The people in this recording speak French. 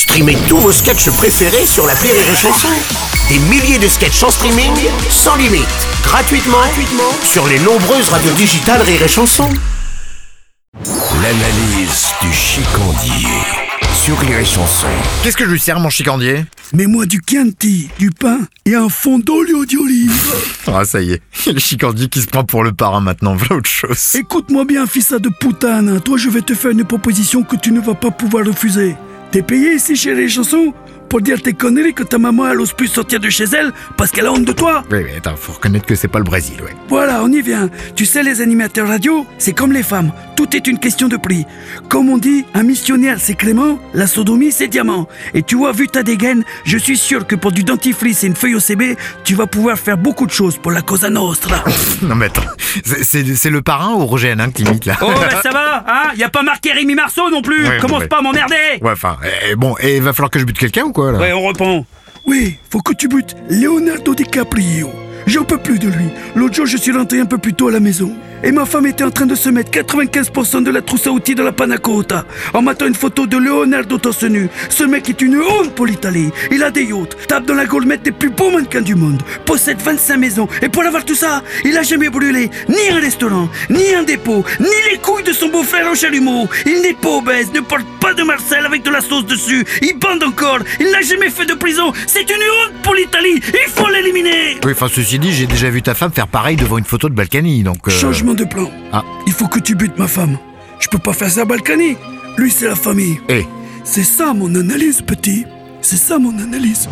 Streamez tous vos sketchs préférés sur la Rire et Chanson. Des milliers de sketchs en streaming, sans limite, gratuitement, gratuitement sur les nombreuses radios digitales Rire et Chanson. L'analyse du chicandier sur Rire et Chanson. Qu'est-ce que je lui sers, mon chicandier? Mets-moi du Chianti, du pain et un fond d'olio d'olive. Ah, ça y est, le chicandier qui se prend pour le parrain maintenant, voilà autre chose. Écoute-moi bien, fils de putane. Toi, je vais te faire une proposition que tu ne vas pas pouvoir refuser. T'es payé ici chez les chansons pour dire tes conneries que ta maman elle ose plus sortir de chez elle parce qu'elle a honte de toi. Oui, oui, attends, faut reconnaître que c'est pas le Brésil, ouais. Voilà, on y vient. Tu sais, les animateurs radio, c'est comme les femmes. Tout est une question de prix. Comme on dit, un missionnaire c'est Clément, la sodomie c'est diamant. Et tu vois, vu ta dégaine, je suis sûr que pour du dentifrice et une feuille OCB, tu vas pouvoir faire beaucoup de choses pour la Cosa Nostra. Non mais attends, c'est- le parrain ou Roger Hanin qui imite là Oh bah ça va, hein? Y a pas marqué Rémi Marceau non plus Ouais, Commence ouais. pas à m'emmerder Ouais, enfin, eh, bon, et il va falloir que je bute quelqu'un ou quoi là? Ouais, on reprend. Oui, faut que tu butes Leonardo DiCaprio. J'en peux plus de lui. L'autre jour, je suis rentré un peu plus tôt à la maison. Et ma femme était en train de se mettre 95% de la trousse à outils dans la panna cotta. En m'attendant une photo de Leonardo torse. Ce mec est une honte pour l'Italie. Il a des yachts, tape dans la gourmette des plus beaux mannequins du monde, possède 25 maisons. Et pour avoir tout ça, il a jamais brûlé ni un restaurant, ni un dépôt, ni les couilles de son beau-frère au chalumeau. Il n'est pas obèse, ne porte pas de Marcel avec de la sauce dessus. Il bande encore. Il n'a jamais fait de prison. C'est une honte pour l'Italie. Il faut l'éliminer. Ceci dit, j'ai déjà vu ta femme faire pareil devant une photo de Balkany, donc... euh, Changement de plan. Ah. Il faut que tu butes ma femme. Je peux pas faire ça à Balkany. Lui, c'est la famille. Eh, C'est ça mon analyse, petit. C'est ça mon analyse.